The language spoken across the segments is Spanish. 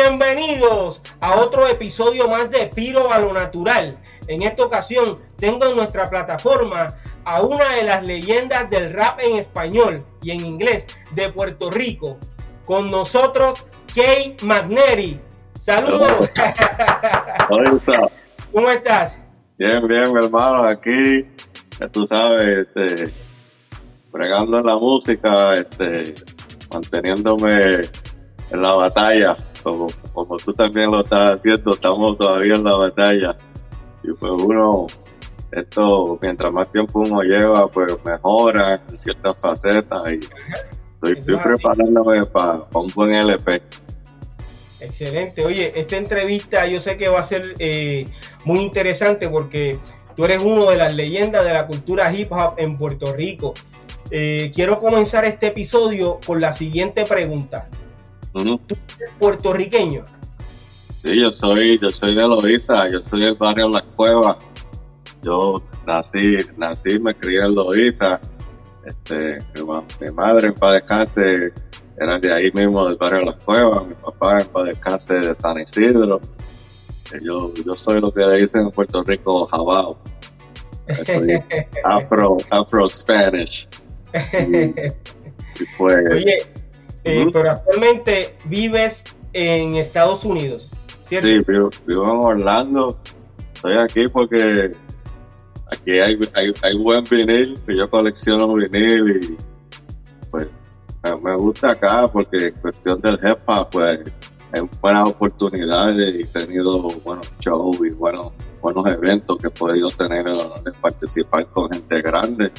Bienvenidos a otro episodio más de Piro a lo Natural. En esta ocasión tengo en nuestra plataforma a una de las leyendas del rap en español y en inglés de Puerto Rico. Con nosotros, Kay Magneri. Saludos. Hola, ¿Cómo estás? bien, bien, mi hermano, aquí, ya tú sabes, este, bregando en la música, este, manteniéndome en la batalla, como, como tú también lo estás haciendo, estamos todavía en la batalla. Y pues uno, esto, mientras más tiempo uno lleva, pues mejora en ciertas facetas y estoy, estoy preparándome para un buen LP. Excelente. Oye, esta entrevista yo sé que va a ser eh, muy interesante porque tú eres uno de las leyendas de la cultura hip hop en Puerto Rico. Eh, quiero comenzar este episodio con la siguiente pregunta. ¿Tú eres puertorriqueño? Sí, yo soy, yo soy de Loíza, yo soy del barrio La Cueva. Yo nací, nací, me crié en Loíza. Este, mi, ma- mi madre en paz descanse era de ahí mismo del barrio La Cueva, mi papá en paz descanse de San Isidro. Eh, Yo, yo soy lo que le dicen en Puerto Rico jabao. Soy afro, afro Spanish. Y pues, Oye, eh, pero actualmente vives en Estados Unidos, ¿cierto? Sí, vivo, vivo en Orlando. Estoy aquí porque aquí hay, hay, hay buen vinil, que yo colecciono vinil y pues me, gusta acá porque en cuestión del hop pues hay buenas oportunidades y he tenido buenos shows y buenos, buenos eventos que he podido tener el honor de participar con gente grande.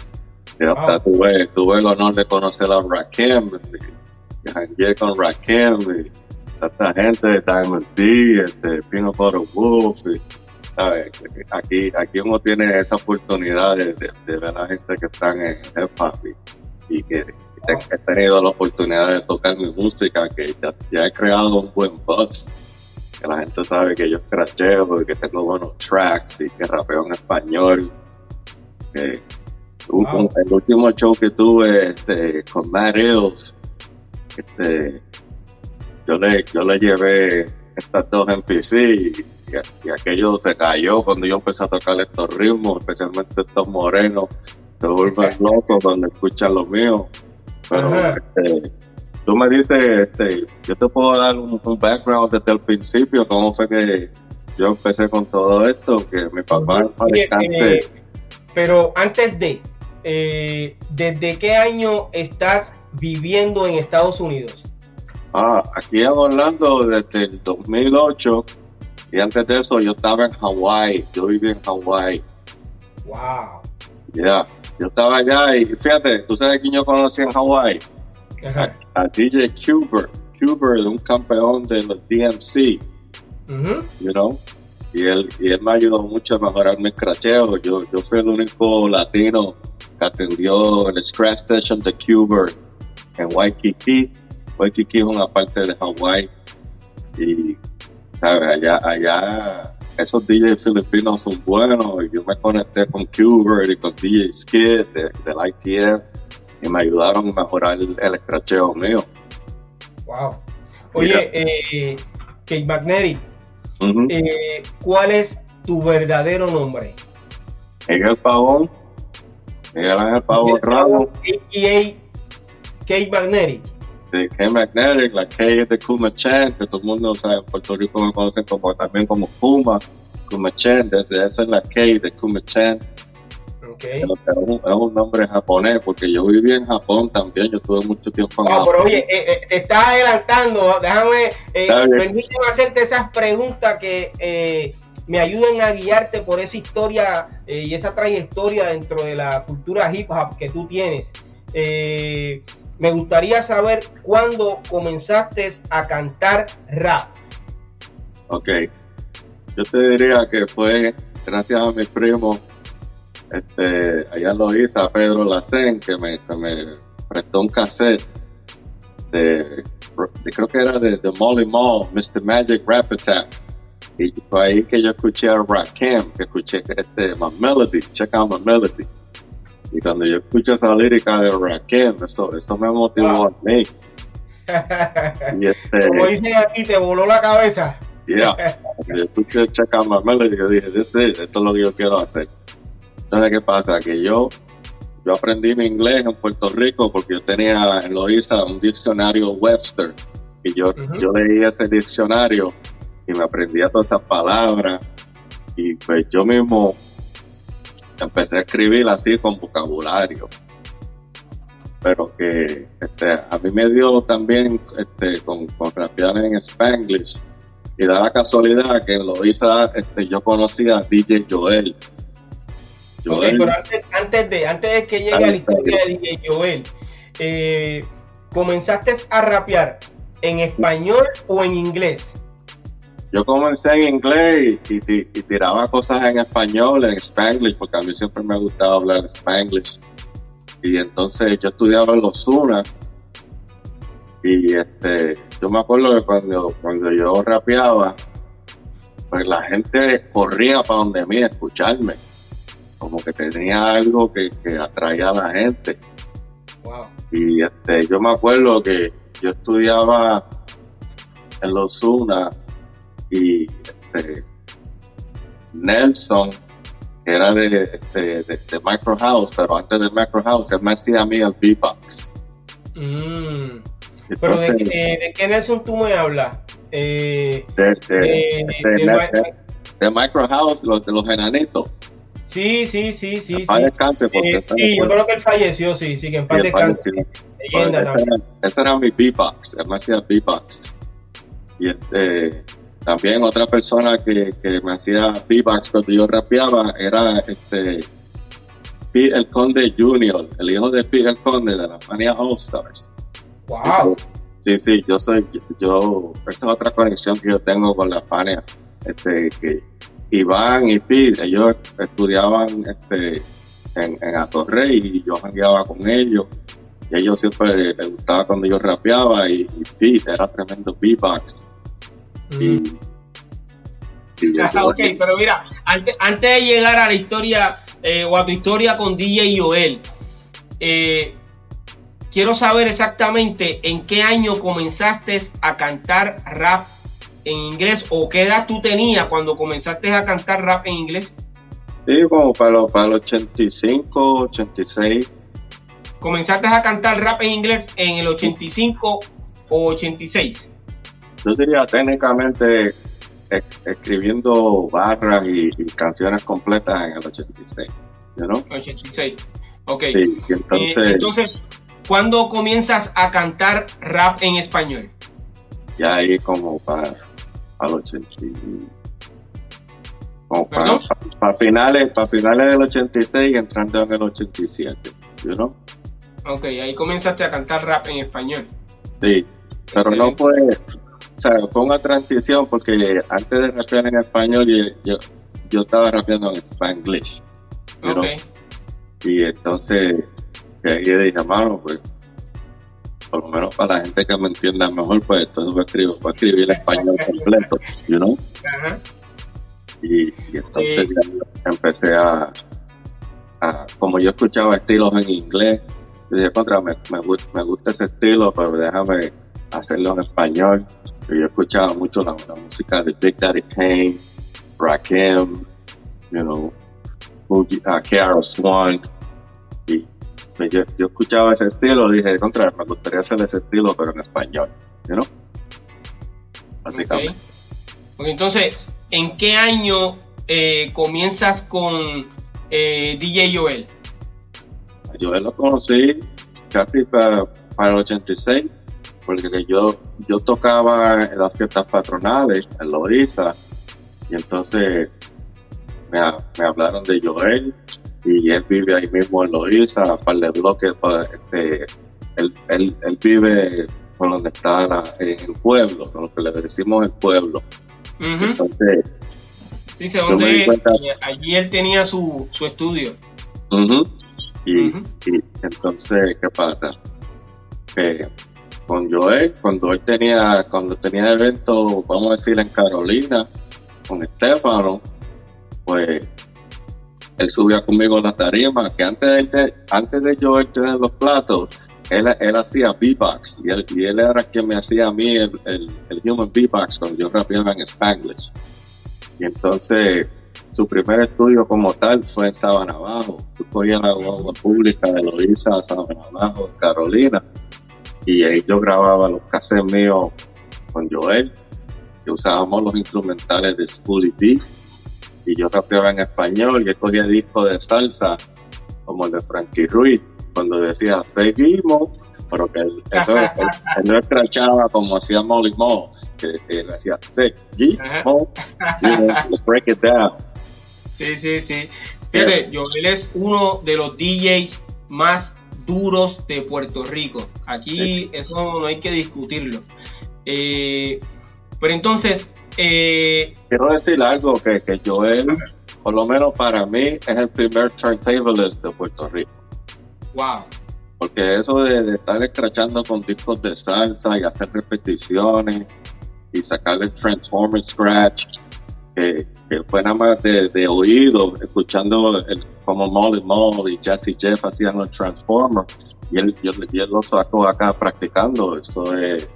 Y hasta Wow. tuve, tuve el honor de conocer a Rakim jangueé con Rakim y esta gente, Diamond D, este, Peanut Butter Wolf, y, ¿sabes? Aquí, aquí uno tiene esa oportunidad de, de- de ver a la gente que están en hip hop y, que he tenido la oportunidad de tocar mi música, que ya, ya he creado un buen buzz, que la gente sabe que yo cracheo y que tengo buenos tracks y que rapeo en español. Que, un- Wow. un- el último show que tuve este, con Matt Hills, este, yo le, yo le llevé estas dos MPC y, y, y aquello se cayó cuando yo empecé a tocar estos ritmos, especialmente estos morenos, se vuelven locos cuando escuchan lo mío. Pero este, tú me dices, este, yo te puedo dar un, un background desde el principio, cómo fue que yo empecé con todo esto, que mi papá en descanse, eh, pero antes de, eh, ¿desde qué año estás viviendo en Estados Unidos? Ah, aquí en Orlando desde el 2008 y antes de eso yo estaba en Hawái, yo viví en Hawái, Wow. ya, yo estaba allá y fíjate, tú sabes quién yo conocí en Hawái, Ajá. a DJ Cuber, Cuber, un campeón de los DMC, Ujú. you know, y él, y él me ayudó mucho a mejorar mi cracheo, yo, yo fui el único latino que atendió el scratch station de Cuber en Waikiki, Waikiki es una parte de Hawái y ¿sabes? allá allá esos DJs filipinos son buenos yo me conecté con Cuber y con DJ Skid de- del ITF y me ayudaron a mejorar el, el escracheo mío Wow. Oye, eh, Kate McNary, eh, ¿cuál es tu verdadero nombre? Miguel Pavón Miguel Ángel Pavón Ramos A.K.A. Kate McNary. de K Magnetic, la K es de Kuma Chan, que todo el mundo sabe, en Puerto Rico me conocen como, también como Kuma, Kuma Chan, desde esa es la K de Kuma Chan. Ok. Pero es un, es un nombre japonés, porque yo viví en Japón también, yo tuve mucho tiempo en Ah, Japón. pero oye, eh, eh, te estás adelantando. Déjame, eh, permíteme hacerte esas preguntas que eh, me ayuden a guiarte por esa historia eh, y esa trayectoria dentro de la cultura hip hop que tú tienes. Me gustaría saber cuándo comenzaste a cantar rap. Ok, yo te diría que fue gracias a mi primo, este, allá lo hice, a Pedro Lacen, que me, que me prestó un cassette de, creo que era de, de Molly Mall, Mr. Magic Rap Attack. Y fue ahí que yo escuché a Rakim, que escuché este, My Melody, check out My Melody. Y cuando yo escuché esa lírica de Rakim, eso, eso me motivó a mí. Y este, Como dicen aquí, te voló la cabeza. Yeah. yo escuché Check Out My Melody y dije, esto es lo que yo quiero hacer. Entonces, ¿qué pasa? Que yo yo aprendí mi inglés en Puerto Rico porque yo tenía en Loiza un diccionario Webster y yo, yo leía ese diccionario y me aprendía todas esas palabras y pues yo mismo empecé a escribir así con vocabulario pero que este, a mí me dio también este, con, con en Spanglish y da la casualidad que en Loiza este, yo conocía a DJ Joel Ok, pero antes, de, antes de que llegue a la historia de DJ Joel, eh, ¿comenzaste a rapear en español o en inglés? Yo comencé en inglés y, tiraba cosas en español, en spanglish, porque a mí siempre me gustaba hablar spanglish. Y entonces yo estudiaba en los UNA y este, yo me acuerdo que cuando, cuando yo rapeaba, pues la gente corría para donde mí a escucharme como que tenía algo que, atraía a la gente. Y este, yo me acuerdo que yo estudiaba en los UNA y este, Nelson, que era de, este, de, Micro House, pero antes de Micro House, él me hacía a mí el beatbox. Mm. pero de, qué Nelson tú me hablas? Eh, de, de, Micro House, los, de los enanitos. Sí, sí, sí, sí. sí. descanse. Eh, sí, yo creo que él falleció, sí, sí, que en paz descanse. Leyenda también. Ese era mi beatbox, él me hacía beatbox. Y este, también otra persona que, que me hacía beatbox cuando yo rapeaba era este Pete el Conde Jr., el hijo de Pete el Conde de la Fania All Stars. Wow. Sí, sí, yo soy, yo, esa es otra conexión que yo tengo con la Fania, este, que Iván y Pete, ellos estudiaban este, en, en Atorrey y yo jangueaba con ellos. Y ellos siempre les gustaba cuando yo rapeaba y, y Pete era tremendo beatbox. Mm. ok, pero mira, antes, antes de llegar a la historia eh, o a tu historia con DJ Joel, eh, quiero saber exactamente en qué año comenzaste a cantar rap en inglés o qué edad tú tenías cuando comenzaste a cantar rap en inglés? Sí, como para, para el 85, 86. ¿Comenzaste a cantar rap en inglés en el 85 o 86? Yo diría técnicamente escribiendo barras y, canciones completas en el 86, ¿no? 86, ok. Sí, entonces, eh, entonces, ¿cuándo comienzas a cantar rap en español? Ya ahí como para al 80. para, para, finales, para finales del 86 entrando en el 87, you know? Ok, ahí comenzaste a cantar rap en español. Sí, pero no fue, o sea, fue una transición porque antes de rapear en español yo, yo, estaba rapeando en spanglish. Ok. Y entonces, ahí dije, mano, pues por lo menos para la gente que me entienda mejor, pues entonces voy a escribir, voy a escribir el español completo, you know? Y, entonces empecé a, como yo escuchaba estilos en inglés, dije, contra, me, me, gusta ese estilo, pero déjame hacerlo en español. Yo escuchaba mucho la, música de Big Daddy Kane, Rakim, you know, Fuji, uh, Swan, y pues yo, escuchaba ese estilo, dije, contra, me gustaría hacer ese estilo, pero en español, ¿no? Okay. entonces, ¿en qué año eh, comienzas con eh, DJ Joel? Joel lo conocí casi para, el 86, porque yo, yo tocaba en las fiestas patronales en Loiza, y entonces me, me hablaron de Joel y él vive ahí mismo en Loíza, a par de bloques, pa- este, él, él, él vive por donde está la- en el pueblo, con lo que le decimos el pueblo. Entonces, Sí, cuenta- allí él tenía su, su estudio. y, y entonces, ¿qué pasa? Que con Joel, cuando él tenía, cuando tenía evento, vamos a decir, en Carolina, con Estefano, pues él subía conmigo a la tarima, que antes de, antes de yo él tener los platos, él, él hacía beatbox, y él, y él era quien me hacía a mí el, el, el human beatbox cuando yo rapeaba en Spanglish. Y entonces, su primer estudio como tal fue en Sabana Abajo. Yo cogía la guagua pública de Loíza a Sabana Abajo, en Carolina, y ahí yo grababa los cassettes míos con Joel, que usábamos los instrumentales de Schoolie D, y yo rapeaba en español, y él cogía discos de salsa, como el de Frankie Ruiz, cuando decía seguimos, pero que él, no- él- él no escrachaba como hacía Molly Mo, que, que él hacía seguimos, you know, break it down. Sí, sí, sí. Fíjate, Joel es uno de los DJs más duros de Puerto Rico. Aquí eso no hay que discutirlo. Eh, pero entonces, eh, Quiero decir algo que, que Joel, por lo menos para mí, es el primer turntablist de Puerto Rico. wow. Porque eso de, de estar escrachando con discos de salsa y hacer repeticiones y sacarle Transformer Scratch, que, que fue nada más de, de oído, escuchando el, como Molly Moll y Jesse Jeff hacían los Transformers, y él, y él- y él lo sacó acá practicando. Eso es.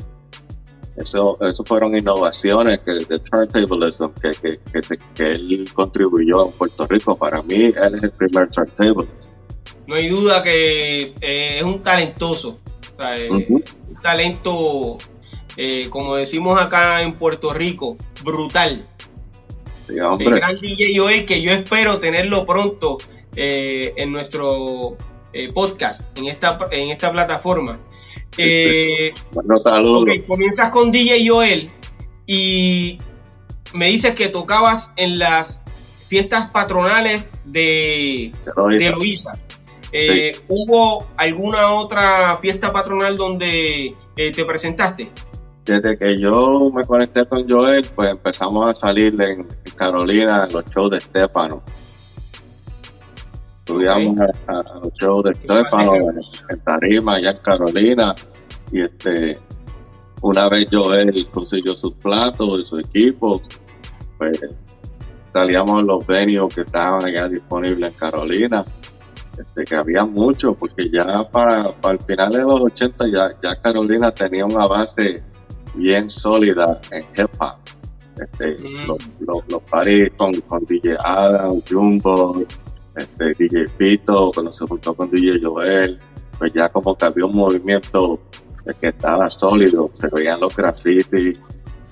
Eso, eso fueron innovaciones que, de turntablism que, que, que, que él contribuyó en Puerto Rico. Para mí, él es el primer turntablist. No hay duda que eh, es un talentoso. O sea, eh, Ujú. Un talento, eh, como decimos acá en Puerto Rico, brutal. Sí, El gran DJ Joel, que yo espero tenerlo pronto eh, en nuestro eh, podcast, en esta, en esta plataforma. Eh, Bueno, saludos. comienzas con DJ Joel y me dices que tocabas en las fiestas patronales de, de Luisa. Eh, ¿Hubo alguna otra fiesta patronal donde te presentaste? Desde que yo me conecté con Joel, pues empezamos a salir en, Carolina en los shows de Estefano. Subíamos a, a- a los shows de Estefano en, en Tarima, allá en Carolina. Y este, una vez Joel consiguió sus platos y su equipo, pues salíamos en los venues que estaban allá disponibles en Carolina. Este, que había mucho, porque ya para, para el final de los 80 ya, ya Carolina tenía una base bien sólida en hip hop. Este, Mm. los, los, los con, con DJ Adam, Jumbo, este, DJ Pito, cuando se juntó con DJ Joel, pues ya como que había un movimiento de que estaba sólido, se veían los grafitis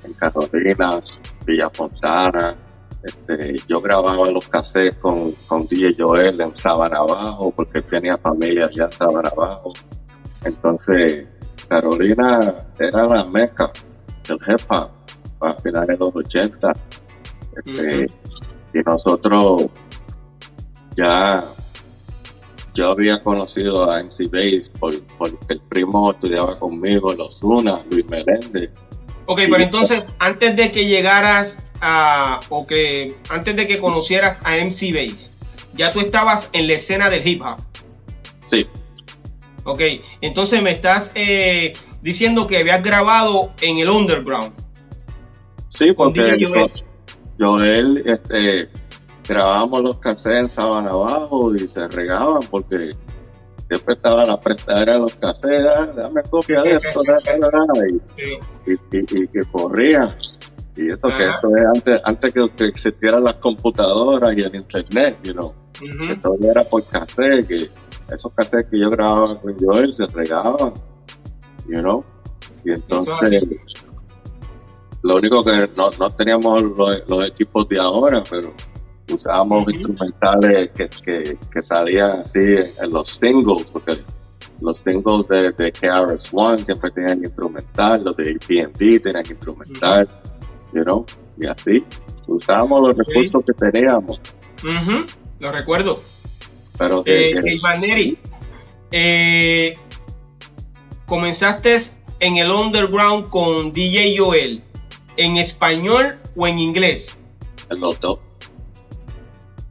en Carolina, Villa Fontana, este, yo grababa los cassettes con, con DJ Joel en Sabana Abajo, porque tenía familia allá en Sabana Abajo. Entonces, Carolina era la meca del hip hop a finales de los 80. Este, Y nosotros ya, yo había conocido a MC Bass por, porque el primo estudiaba conmigo Los Una, Luis Meléndez. Ok, pero entonces, antes de que llegaras a, o que, antes de que conocieras a MC Bass, ya tú estabas en la escena del hip hop. Sí, Ok, entonces me estás eh, diciendo que habías grabado en el underground. Sí, porque DJ Joel. Joel, este, grabábamos los cassettes en Sabana Abajo y se regaban porque siempre estaba la prestadera de los cassettes, "Ah, dame copia de esto, da, da, da", y, y, y- y que corrían. Y esto que esto es antes, antes que, que existieran las computadoras y el internet, you know, que todo era por cassette, que esos cassettes que yo grababa con Joel se regaban, you know, y entonces lo único que no, no teníamos los, los equipos de ahora, pero usábamos instrumentales que, que, que salían así en, los singles, porque los singles de, de KRS-One siempre tenían instrumental, los de AT&T tenían instrumental, you know, y así. Usábamos los recursos que teníamos. Ujú, lo recuerdo. Pero que, Eh, que- Neri, eh, comenzaste en el underground con DJ Joel, ¿en español o en inglés? en los dos.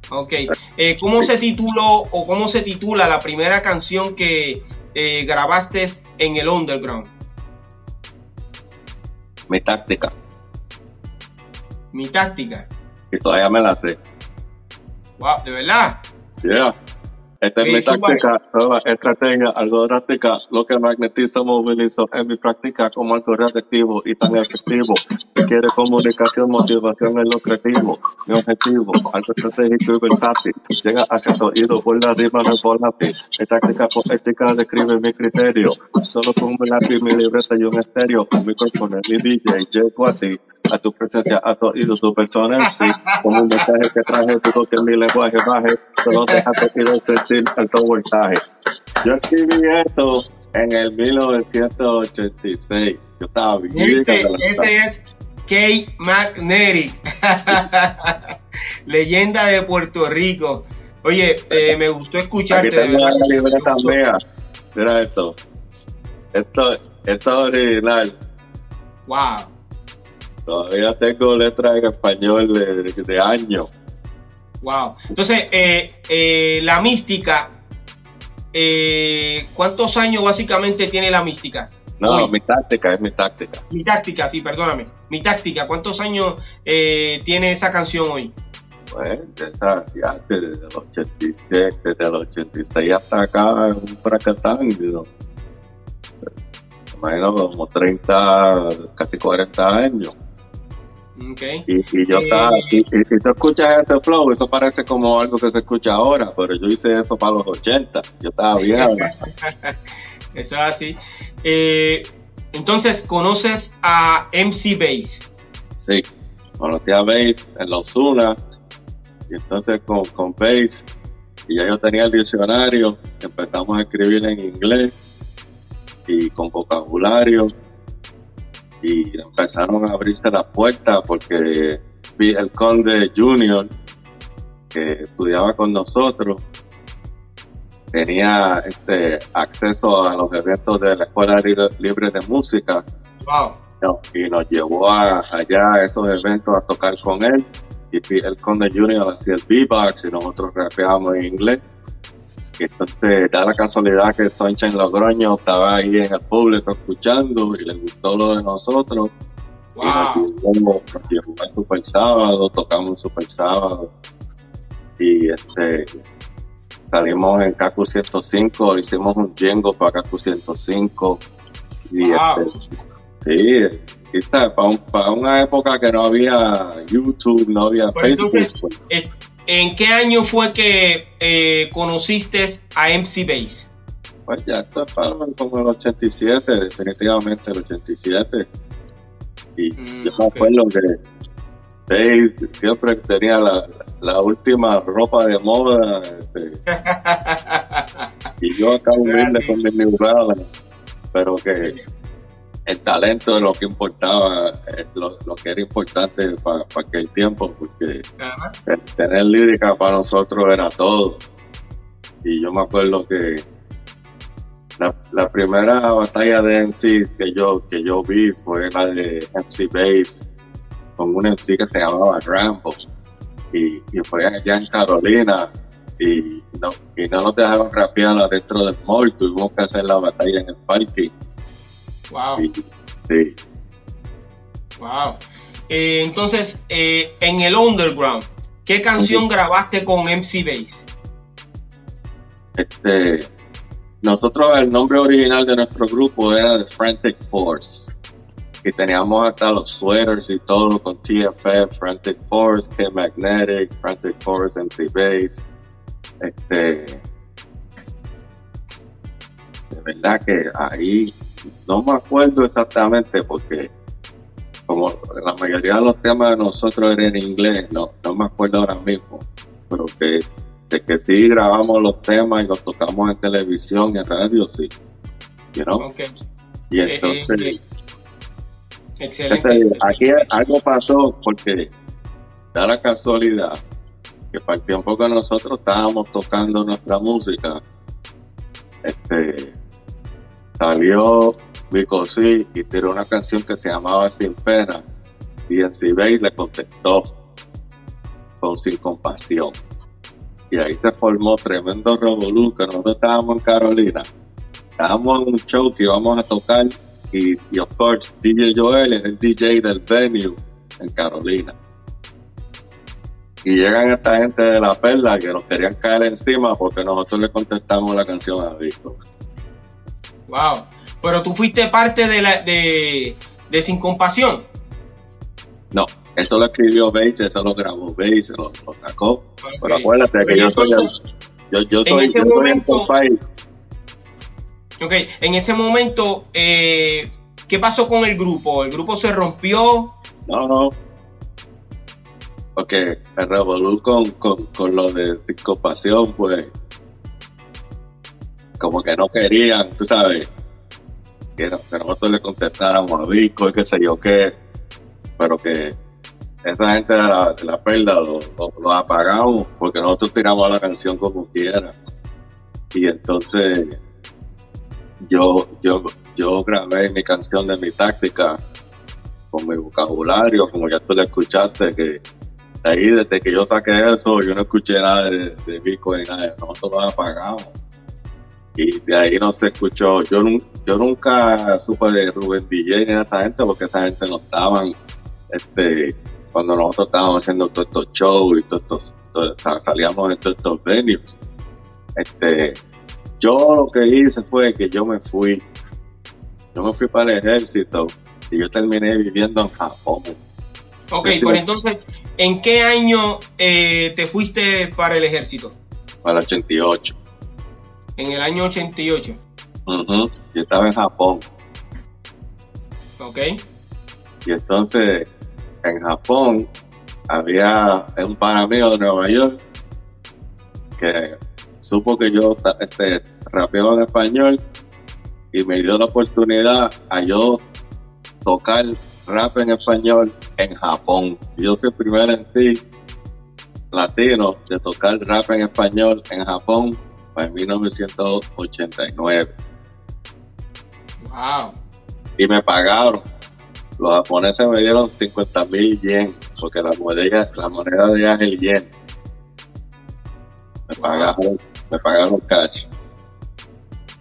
Ok. Eh, ¿Cómo se tituló o cómo se titula la primera canción que eh, grabaste en el underground? Mi táctica. Mi táctica. Y todavía me la sé. Wow, de verdad. Yeah. Esta es Ok, mi súbale. táctica, nueva estrategia, algo drástica, lo que magnetiza, movilizo en mi práctica como algo reactivo y tan efectivo. Si quiere comunicación, motivación es lo creativo. Mi objetivo, algo estratégico y versátil. Llega hacia tu oído por la rima, no es volátil. Mi táctica poética describe mi criterio. Solo con un lápiz, mi libreta y un estéreo. Con micrófono, mi DJ, llego a ti. A tu presencia, a tu oído, tu persona en sí. Como un mensaje que traje, digo que mi lenguaje baje. Solo deja tu oído sentir alto voltaje. Yo escribí eso en el 1986. Yo estaba bien. Ese es Kate McNary, leyenda de Puerto Rico. Oye, eh, me gustó escucharte. Aquí tengo la libreta mía. Mira esto. Esto, esto es original. Wow. Todavía tengo letras en español de, de años. Wow. Entonces, eh, eh, la mística, eh, ¿cuántos años básicamente tiene la mística? No, Hoy. mi táctica es mi táctica. Mi táctica, sí, perdóname. Mi táctica, ¿cuántos años eh, tiene esa canción hoy? Pues, esa, ya, desde el 87, desde el 86 hasta acá, es un fracatán. ¿no? Imagino como 30, casi 40 años. Ok. Y, y yo Eh. estaba, si tú escuchas este flow, eso parece como algo que se escucha ahora, pero yo hice eso para los 80. Yo estaba bien. Eso es así. Eh, entonces, ¿conoces a MC Bass? Sí, conocí a Bass en la Osuna, y entonces con, con Bass, y ya yo tenía el diccionario, empezamos a escribir en inglés y con vocabulario, y empezaron a abrirse las puertas porque vi el conde Junior, que estudiaba con nosotros, tenía este acceso a los eventos de la Escuela Libre de Música Wow. no, y nos llevó a, allá a esos eventos a tocar con él. Y el Conde Junior hacía el beatbox y nosotros rapeábamos en inglés. Y entonces da la casualidad que Sunshine Logroño estaba ahí en el público escuchando y le gustó lo de nosotros. Y nos Wow. llevó, nos llevó al Super Sábado, tocamos Super Sábado. Y este salimos en Kaku 105, hicimos un jingo para Kaku 105. Y Wow. este, Sí, para, un- para una época que no había YouTube, no había Pero Facebook. entonces- pues, Eh, ¿En qué año fue que eh, conociste a MC Bass? pues ya esto es para como el 87, definitivamente el 87. Y Mm, yo me acuerdo que Dave siempre tenía la, la última ropa de moda. este, y yo acá humilde con mis. Pero que el talento es lo que importaba, eh, lo, lo que era importante para aquel tiempo, porque tener lírica para nosotros era todo. Y yo me acuerdo que la, la primera batalla de MC que yo, que yo vi fue la de MC Bass con un MC que se llamaba Rambo. Y, y fue allá en Carolina. Y no, y no nos dejaron rapear adentro del mall, tuvimos que hacer la batalla en el parque. Wow. Sí, Wow. Eh, entonces, eh, en el underground, ¿qué canción grabaste con MC Bass? Este, nosotros el nombre original de nuestro grupo era The Frantic Force. Y teníamos hasta los sweaters y todo con TFF, Frantic Force, K Magnetic, Frantic Force, MC Bass. Este, de verdad que ahí no me acuerdo exactamente porque como la mayoría de los temas de nosotros eran en inglés, no, no me acuerdo ahora mismo, pero que de que sí grabamos los temas y los tocamos en televisión y en radio, sí. You know? Ok. Y Eh, entonces, eh, Excelente. este, aquí algo pasó porque da la casualidad que para el tiempo que nosotros estábamos tocando nuestra música, este, salió Vico C y tiró una canción que se llamaba Sin Pena y en Bay le contestó con Sin Compasión. Y ahí se formó tremendo revolú que nosotros estábamos en Carolina. Estábamos en un show que íbamos a tocar y, y of course DJ Joel es el DJ del venue en Carolina. Y llegan esta gente de la perla que nos querían caer encima porque nosotros le contestamos la canción a Vico. Wow. Pero tú fuiste parte de la de, de Sin Compasión. No, eso lo escribió Bates, eso lo grabó Bates, lo, lo sacó. Pero acuérdate que yo soy, el, yo, yo soy, ese yo momento- soy el. Ok, en ese momento, eh, ¿qué pasó con el grupo? ¿El grupo se rompió? No, no. Porque el revolú con, con, con lo de Pasión, pues, como que no querían, tú sabes, que, no- que nosotros le contestáramos a Disco y qué sé yo qué, pero que esa gente de la, de la perla lo, lo- lo apagamos porque nosotros tiramos la canción como quiera. Y entonces yo, yo, yo grabé mi canción de mi táctica con mi vocabulario, como ya tú le escuchaste, que ahí desde que yo saqué eso, yo no escuché nada de, de Bitcoin, nada, nosotros lo apagamos. Y de ahí no se escuchó, yo, yo nunca supe de Rubén DJ ni de esa gente, porque esa gente no estaban, este, cuando nosotros estábamos haciendo todos estos shows y todos estos, todo- salíamos en todos estos venues. Este, yo lo que hice fue que yo me fui, yo me fui para el ejército y yo terminé viviendo en Japón. Ok, pero entonces, ¿en qué año eh, te fuiste para el ejército? para el 88. En el año 88. Ujú. Yo estaba en Japón. Ok. Y entonces, en Japón, había un pana mío de Nueva York que supo que yo este, rapeaba en español y me dio la oportunidad a yo tocar rap en español en Japón. Yo fui el primer en sí latino de tocar rap en español en Japón en 1989 Wow. y me pagaron. Los japoneses me dieron 50 mil yen, porque la moneda, la moneda de allá es el yen. Me Wow. pagaron, me pagaron cash.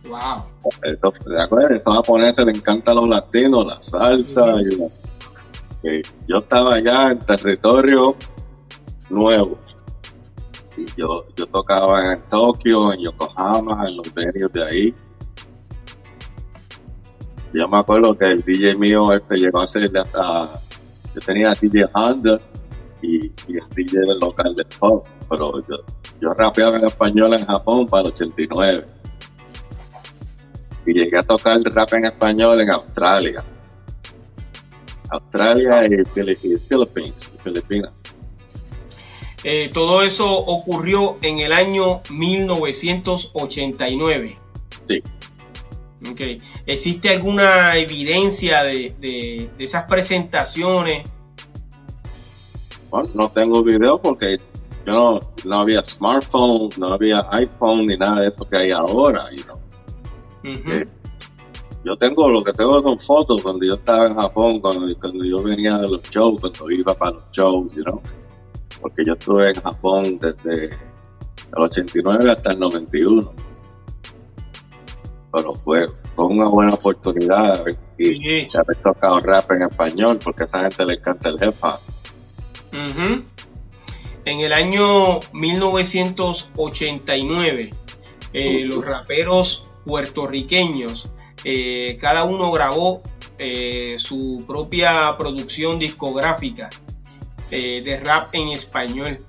Wow. Eso, ¿de acuerdo? A esos japoneses les encantan los latinos, la salsa. y la- y yo estaba allá en territorio nuevo. Yo, yo tocaba en Tokio, en Yokohama, en los venues de ahí. Yo me acuerdo que el DJ mío este llegó a ser hasta. Yo tenía DJ Honda y, el DJ del local de pop, pero yo, yo rapeaba en español en Japón para el 89 y llegué a tocar rap en español en Australia. Australia y, Philippines, Filipinas. Eh, todo eso ocurrió en el año 1989. Sí. Ok. ¿Existe alguna evidencia de, de- de esas presentaciones? Bueno, no tengo video porque yo no, no había smartphone, no había iPhone ni nada de eso que hay ahora. you know. Sí. Yo tengo, lo que tengo son fotos cuando yo estaba en Japón, cuando, cuando yo venía de los shows, cuando iba para los shows, you know. Porque yo estuve en Japón desde el 89 hasta el 91. Pero fue, fue una buena oportunidad y Sí. haber tocado rap en español, porque a esa gente le encanta el hip hop. En el año 1989, eh, los raperos puertorriqueños, eh, cada uno grabó eh, su propia producción discográfica eh, de rap en español.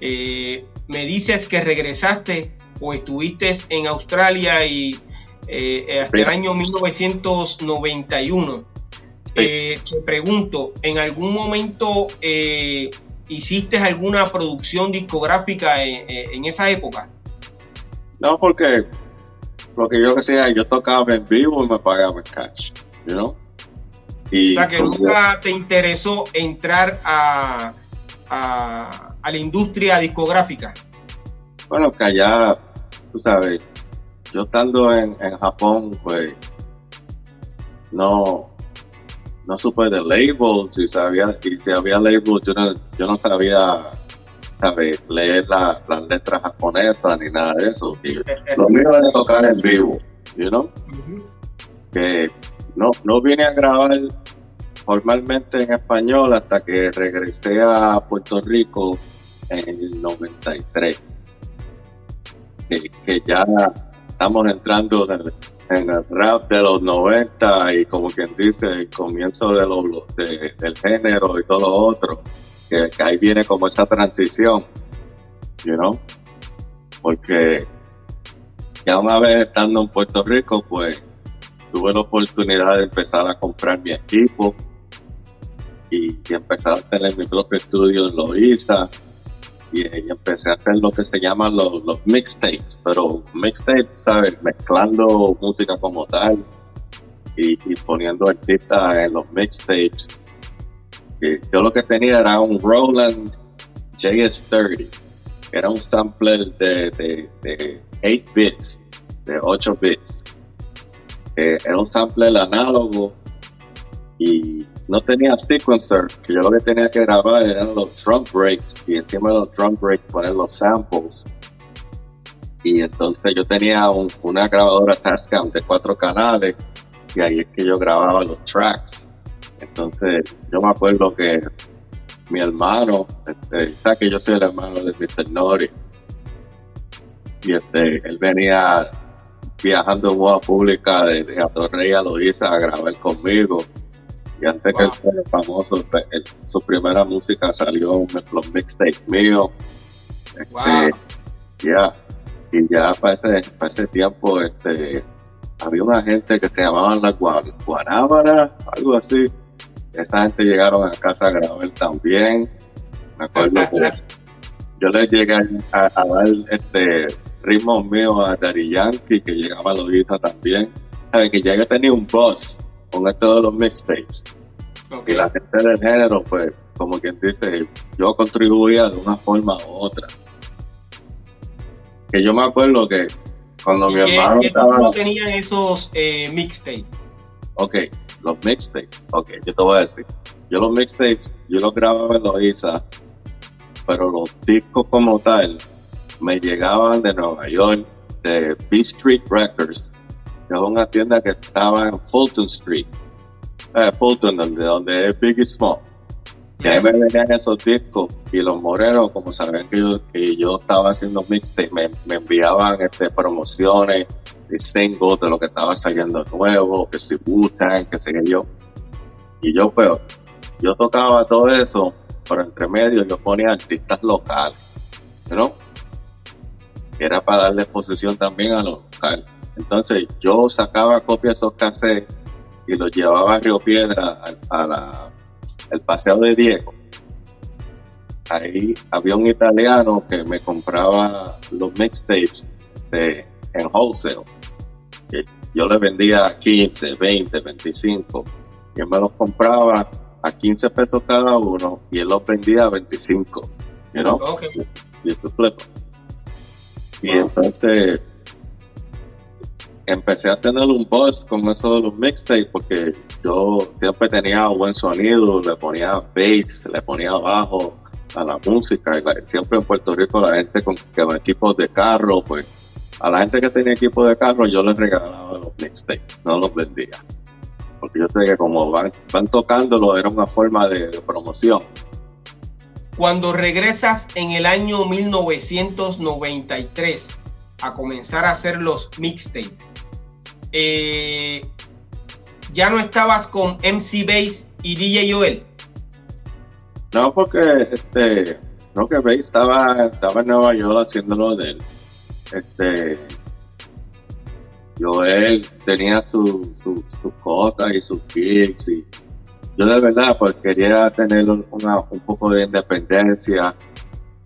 Eh, me dices que regresaste o estuviste en Australia y eh, hasta Sí. el año 1991. Eh, te pregunto, ¿en algún momento hiciste alguna producción discográfica en, en esa época? No, porque lo que yo decía, yo tocaba en vivo y me pagaban cash, you know. Y O sea, que como nunca te interesó entrar a, a, a la industria discográfica? Bueno, que allá, tú sabes, yo estando en, en Japón, pues no, no supe de labels y sabía y si había labels yo no, yo no sabía saber leer la- las letras japonesas ni nada de eso. Y lo mío era tocar en vivo you know que no no vine a grabar formalmente en español hasta que regresé a Puerto Rico en el 93 que, que ya estamos entrando en el, rap de los 90 y como quien dice el comienzo de del género y todo lo otro que, que ahí viene como esa transición you know porque ya una vez estando en Puerto Rico pues tuve la oportunidad de empezar a comprar mi equipo y, empezar a tener mi propio estudio en Loíza y, y empecé a hacer lo que se llaman los, mixtapes, pero mixtapes, ¿sabes? Mezclando música como tal y, poniendo artistas en los mixtapes. Y yo lo que tenía era un Roland JS30, que era un sampler de, de, de 8 bits, de 8 bits. Era un sampler análogo y no tenía sequencer, que yo lo que tenía que grabar eran los drum breaks y encima de los drum breaks poner los samples. Y entonces yo tenía un- una grabadora Tascam de cuatro canales y ahí es que yo grababa los tracks. Entonces yo me acuerdo que mi hermano, este, sabes que yo soy el hermano de Mr. Nori, y este, él venía viajando en boda pública desde Atorrey a Loíza a grabar conmigo. Y antes que él Wow. fuera famoso, pues, él- su primera música salió en los mixtapes míos. Este, Wow. ya, y ya para ese, para ese tiempo, este, había una gente que se llamaban la Guan- Guanábara, algo así. Esa gente llegaron a casa a grabar también. Me acuerdo que yo le llegué a, a dar este ritmos míos a Daddy Yankee, que llegaba a Loíza también. Sabe que ya yo tenía un boss con esto de los mixtapes. Ok. Y la gente del género, pues, como quien dice, yo contribuía de una forma u otra. Que yo me acuerdo que cuando mi ¿Y qué, hermano qué estaba... tenían esos eh, mixtapes? Ok, los mixtapes. Ok, yo te voy a decir. Yo los mixtapes, yo los grababa en Loiza, pero los discos como tal me llegaban de Nueva York, de B Street Records, que es una tienda que estaba en Fulton Street. Eh, Fulton, donde, donde es Biggie Small. Y ahí me venían esos discos y los morenos, como sabían que yo, que yo estaba haciendo mixtape, me, me enviaban este, promociones y singles de lo que estaba saliendo nuevo, que si Wu-Tang, que sé yo. Y yo, pues, yo tocaba todo eso, pero entre medio yo ponía artistas locales, ¿no? Era para darle exposición también a lo local. Entonces yo sacaba copias de esos cassettes y los llevaba a Río Piedra, a, a la paseo de Diego. Ahí había un italiano que me compraba los mixtapes de, en wholesale. Que yo le vendía 15, 20, 25. Y él me los compraba a 15 pesos cada uno y él los vendía a 25. You know? Ok. y flipa. Y entonces empecé a tener un buzz con eso de los mixtapes porque yo siempre tenía buen sonido, le ponía bass, le ponía bajo a la música siempre en Puerto Rico la gente con, que con equipos de carro, pues a la gente que tenía equipos de carro yo les regalaba los mixtapes, no los vendía. Porque yo sé que como van, van tocándolo era una forma de promoción. Cuando regresas en el año 1993 a comenzar a hacer los mixtapes, eh, ya no estabas con MC Bass y DJ Joel. No, porque este, creo que Bay estaba, estaba en Nueva York haciéndolo de él. Este, Joel tenía su, su, sus cosas y sus gigs y yo de verdad pues quería tener un- una, un poco de independencia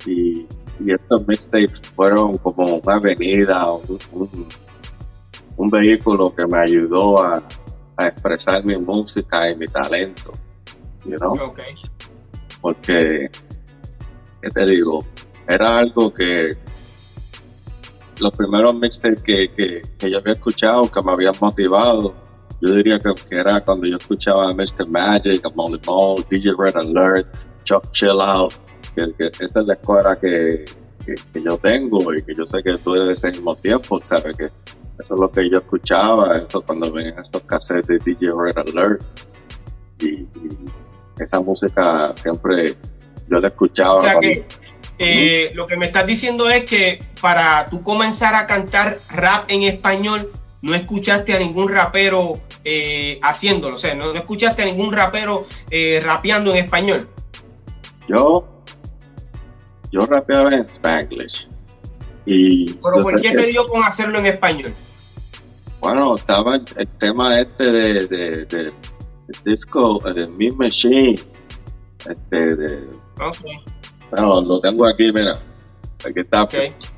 y, y estos mixtapes fueron como una avenida, un, un, un vehículo que me ayudó a, a expresar mi música y mi talento. You know? Ok. porque ¿qué te digo? Era algo que los primeros mixtapes que, que, que yo había escuchado, que me habían motivado, yo diría que, que era cuando yo escuchaba a Mr. Magic, a Molly Mall, DJ Red Alert, Chuck Chill Out, que, que esa es la escuela que, que, que yo tengo y que yo sé que tú de ese mismo tiempo, ¿sabes? Que eso es lo que yo escuchaba, eso cuando venían estos cassettes de DJ Red Alert. Y, y esa música siempre yo la escuchaba. O sea cuando- que eh, lo que me estás diciendo es que para tú comenzar a cantar rap en español, no escuchaste a ningún rapero eh, haciéndolo, o sea, no, no escuchaste a ningún rapero eh, rapeando en español. Yo, yo rapeaba en Spanglish. Y Pero ¿por qué te dio con hacerlo en español? Bueno, estaba el, tema este de, de, disco, de Me Machine. Este, de, Ok. bueno, lo tengo aquí, mira. Aquí está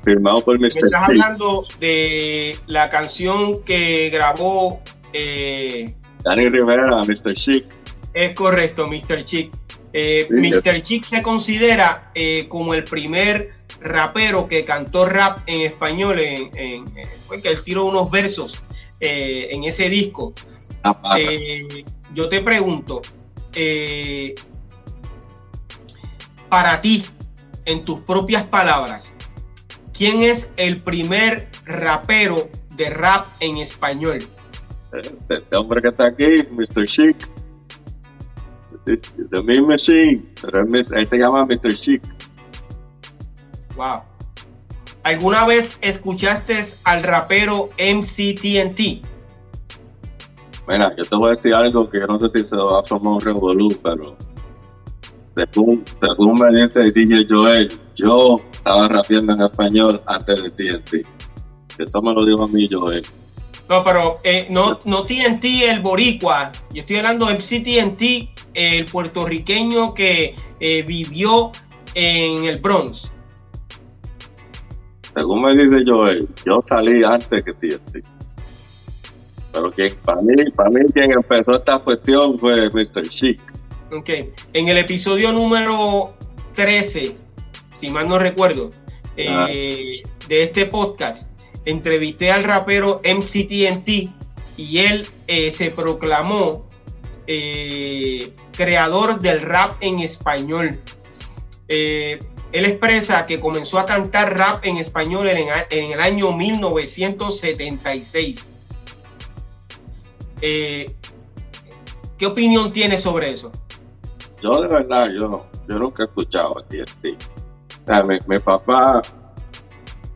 firmado por Mr. Estás hablando de la canción que grabó, eh, Danny Rivera, Mr. Chic. es correcto, Mr. Chick. Eh, Sí, Mr. Chick se considera eh, como el primer rapero que cantó rap en español, en, en- eh, fue que él tiró unos versos eh, en ese disco. Yo te pregunto, para ti, en tus propias palabras, ¿quién es el primer rapero de rap en español? este, este hombre que está aquí, Mr. Chic. The Me Machine. Pero él se llama Mr. Chic. Wow. ¿Alguna vez escuchaste al rapero MCTNT? Mira, yo te voy a decir algo que yo no sé si se va a formar un revolú, pero según, según me dice DJ Joel, yo estaba rapeando en español antes de TNT. Eso me lo dijo a mí Joel. No, pero eh, no, no TNT el boricua. Yo estoy hablando de MCTNT, el puertorriqueño que eh, vivió en el Bronx. Según me dice Joel, yo salí antes que TNT. Pero quien, para mí, para mí quien empezó esta cuestión fue Mr. Chic. Ok. En el episodio número 13, si mal no recuerdo, eh, de este podcast, entrevisté al rapero MCTNT y él eh, se proclamó eh, creador del rap en español. Él expresa que comenzó a cantar rap en español en, en el año 1976. Eh, ¿Qué opinión tiene sobre eso? Yo de verdad, yo no, yo nunca he escuchado TNT. O sea, mi, mi papá,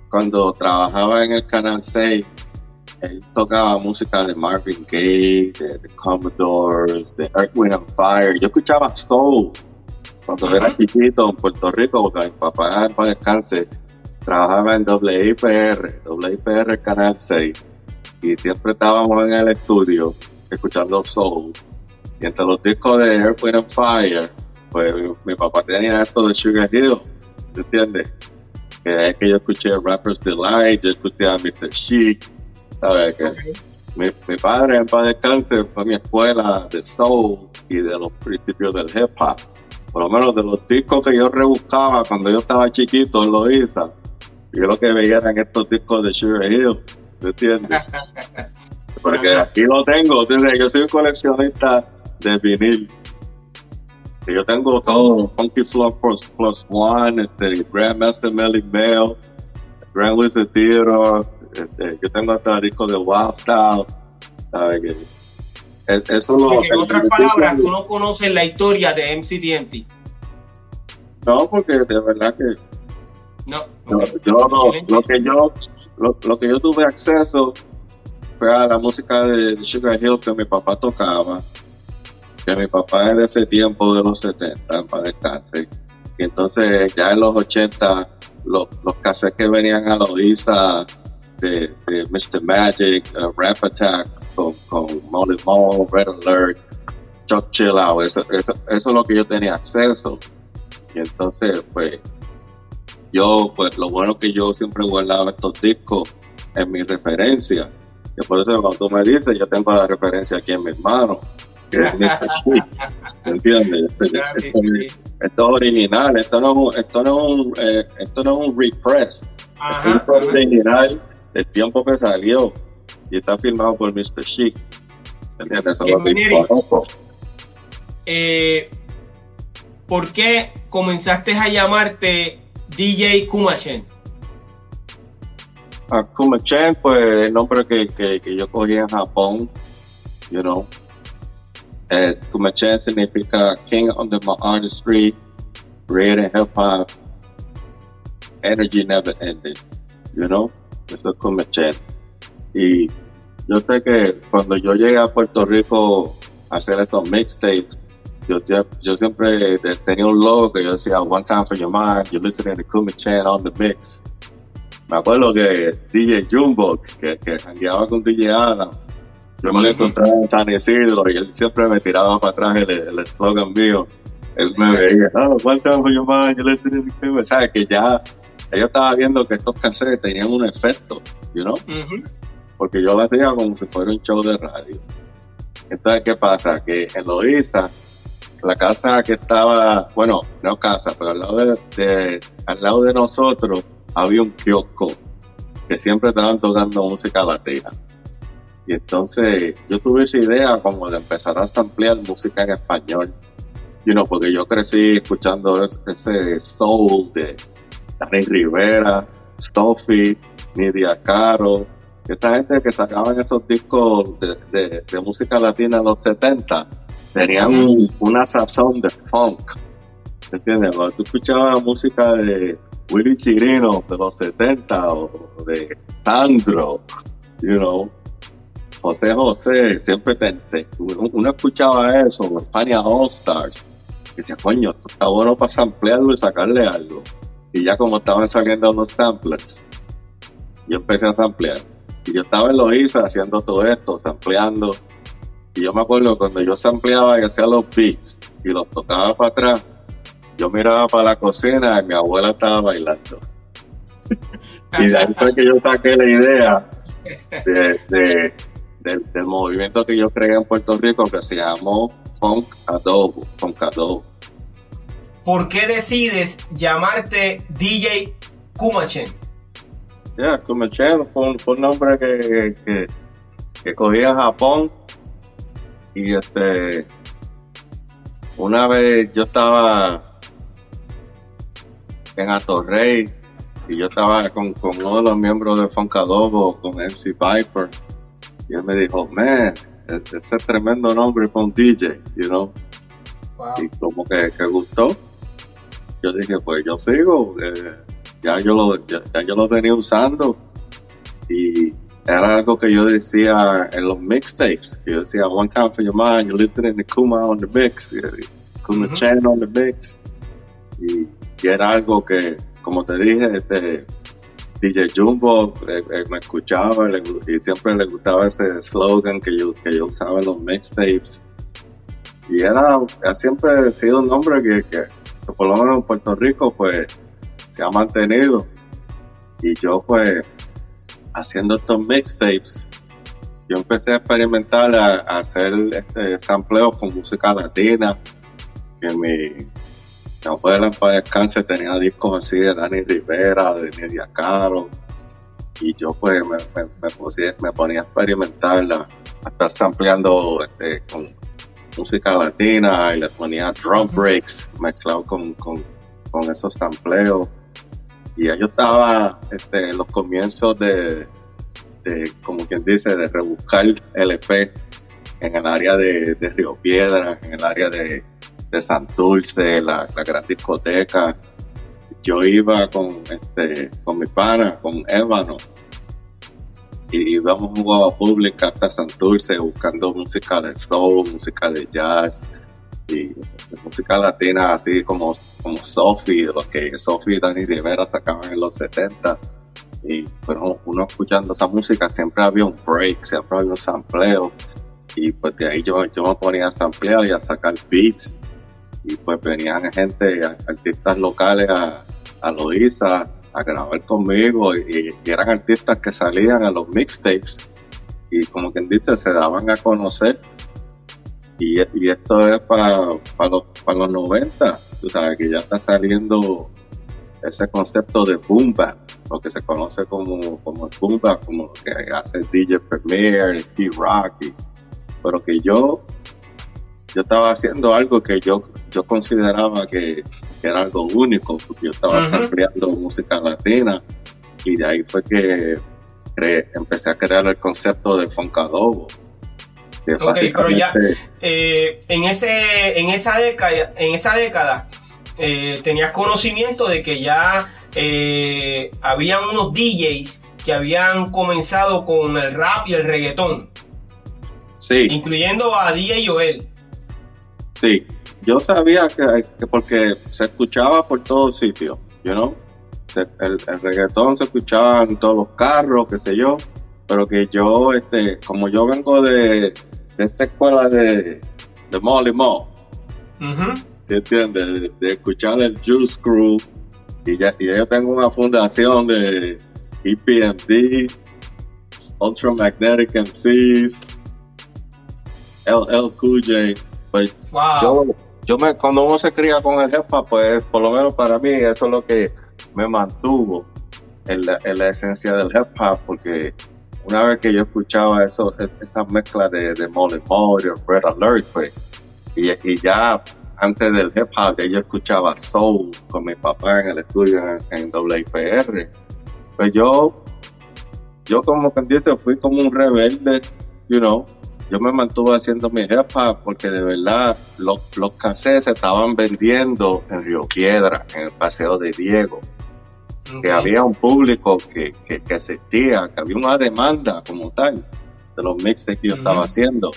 cuando trabajaba en el Canal 6, él tocaba música de Marvin Gaye, de, de Commodores, de Earth, Wind and Fire. Yo escuchaba soul cuando era chiquito en Puerto Rico, porque mi papá paz descanse, trabajaba en WIPR, WIPR Canal 6, y siempre estábamos en el estudio escuchando soul. Y entre los discos de Earth, Wind and Fire, pues mi, mi papá tenía esto de Sugar Hill, ¿me entiendes? Que es que yo escuché Rapper's Delight, yo escuché a Mr. Chic, ¿sabes? Que mi, mi padre en paz descanse fue mi escuela de soul y de los principios del hip hop. Por lo menos de los discos que yo rebuscaba cuando yo estaba chiquito en Loiza, yo lo que veía eran estos discos de Sugar Hill, ¿me entiendes? Porque aquí lo tengo, ¿entiendes? yo soy un coleccionista de vinil. Y yo tengo todo, Funky Flow Plus, Plus One, este, Grandmaster Melly Mail, Grand Wizard Theater, este, yo tengo hasta discos de Wild Style, es- eso lo, en otras palabras, tú no conoces la historia de MCTNT. No, porque de verdad que No. Yo no, lo que yo, lo, lo que yo tuve acceso fue a la música de Sugar Hill que mi papá tocaba, que mi papá es de ese tiempo de los 70, para descanse. Y entonces ya en los 80, los, los cassettes que venían a Loiza de, de Mr. Magic, uh, Rap Attack, con, con Molly Mall, Red Alert, Chuck Chill Out, eso, eso, eso es lo que yo tenía acceso. Y entonces, pues, yo, pues lo bueno que yo siempre guardaba estos discos en mi referencia. Y por eso cuando tú me dices, yo tengo la referencia aquí en mis manos. Esto, Ah, es original, esto no es un, esto no es un, eh, esto no es un repress. Ajá, es un original del tiempo que salió y está filmado por Mr. Chic. ¿Entiendes? Eso lo. Eh, ¿Por qué comenzaste a llamarte DJ Kumachen? Akuma Chen, pues el nombre que, que, que yo cogí en Japón, you know. Eh, Akuma Chen significa King under my artistry, creating hip hop, energy never ending, you know. Es Akuma Chen. Y yo sé que cuando yo llegué a Puerto Rico a hacer estos mixtapes, yo, yo, siempre te- tenía un logo que yo decía, one time for your mind, you're listening to Akuma Chen on the mix. Me acuerdo que DJ Jumbo, que, que con DJ Adam, yo me lo encontraba en San Isidro y él siempre me tiraba para atrás el, el eslogan mío. Él me veía, oh, one time for your mind, to Akuma. ¿Sabes? Que ya, yo estaba viendo que estos cassettes tenían un efecto, you know? Porque yo lo hacía como si fuera un show de radio. Entonces, ¿qué pasa? Que en Loíza, la casa que estaba, bueno, no casa, pero al lado de, de- al lado de nosotros había un kiosco que siempre estaban tocando música latina. Y entonces yo tuve esa idea como de empezar a samplear música en español. You know, porque yo crecí escuchando es- ese soul de Dani Rivera, Sophie, Nidia Caro, esta gente que sacaban esos discos de, de- de música latina en los 70 tenían un- una sazón de funk. ¿Entiendes? Cuando tú escuchabas música de Willy Chirino de los 70 o de Sandro, you know, José José, siempre te, te- uno, escuchaba eso, España All Stars, y decía, coño, esto está bueno para samplearlo y sacarle algo. Y ya como estaban saliendo los samplers, yo empecé a samplear. Y yo estaba en Loiza haciendo todo esto, sampleando. Y yo me acuerdo cuando yo sampleaba y hacía los beats y los tocaba para atrás, yo miraba para la cocina y mi abuela estaba bailando. Y de ahí fue que yo saqué la idea de, de- del, del movimiento que yo creé en Puerto Rico que se llamó Funk Adobo, Funk Adobo. ¿Por qué decides llamarte DJ Kumachen? Ya, Kumachen fue un, fue un nombre que, que, que cogí en Japón y este una vez yo estaba en Atorrey y yo estaba con, con uno de los miembros de Funkadobo, con MC Viper y él me dijo, man, ese es tremendo nombre para un DJ, you know, Wow. y como que, que gustó. Yo dije, pues yo sigo, eh, ya, yo lo, ya, ya yo lo venía usando y era algo que yo decía en los mixtapes. Yo decía, one time for your mind, you're listening to Kuma on the mix, y- Kuma Ujú. Chen on the mix. Y, y era algo que, como te dije, este DJ Jumbo eh, eh, me escuchaba y siempre le gustaba ese slogan que yo, que yo usaba en los mixtapes. Y era, ha siempre sido un nombre que, que, por lo menos en Puerto Rico, pues, se ha mantenido. Y yo, pues, haciendo estos mixtapes, yo empecé a experimentar a, a hacer este sampleos con música latina. Que mi, abuela en paz descanse tenía discos así de Dani Rivera, de Nidia Caro. Y yo, pues, me, me, me, ponía a experimentar, a, estar sampleando este, con música latina y le ponía drum breaks mezclado con, con, con esos sampleos. Y yo estaba este, en los comienzos de, de, como quien dice, de rebuscar LP en el área de, de Río Piedra, en el área de, de Santurce, la, la gran discoteca. Yo iba con, este, con mi pana, con Ébano, y íbamos a un guagua pública hasta Santurce buscando música de soul, música de jazz y música latina así como, como Sophie, lo que Sophie y Dani Rivera sacaban en los 70 y pero uno escuchando esa música siempre había un break, siempre había un sampleo. Y pues de ahí yo, yo me ponía a samplear y a sacar beats y pues venían gente, artistas locales a, a Loíza a grabar conmigo y, eran artistas que salían a los mixtapes y como quien dice se daban a conocer. Y, esto es para los, para los 90, tú sabes que ya está saliendo ese concepto de boom bap, lo que se conoce como, como el como lo que hace DJ Premier, T-Rock, pero que yo, yo estaba haciendo algo que yo, yo consideraba que, era algo único, porque yo estaba uh música latina y de ahí fue que empecé a crear el concepto de Foncadobo. Ok, pero ya eh, en ese en esa década en esa década eh, tenías conocimiento de que ya eh, habían unos DJs que habían comenzado con el rap y el reggaetón. Sí. Incluyendo a DJ Joel. Sí, yo sabía que, porque se escuchaba por todos sitios, you know? el, reggaetón se escuchaba en todos los carros, qué sé yo, pero que yo, este, como yo vengo de, esta escuela de, de Molly Mo, ¿te entiendes? De, escuchar el Juice Crew, y, ya, y yo tengo una fundación de EPMD, Ultramagnetic MCs, LLQJ, pues yo, yo me, cuando uno se cría con el jefa, pues por lo menos para mí eso es lo que me mantuvo en la, en la esencia del hip hop porque una vez que yo escuchaba eso, e, esa mezcla de, de Molly Molly o Red Alert, pues, y, ya antes del hip hop, yo escuchaba soul con mi papá en el estudio en, en WIPR, pues yo, yo como candidato fui como un rebelde, you know, yo me mantuve haciendo mi hop porque de verdad los, los cassettes se estaban vendiendo en Río Piedra, en el Paseo de Diego que había un público que, que, que, existía, que había una demanda como tal de los mixes que yo estaba haciendo.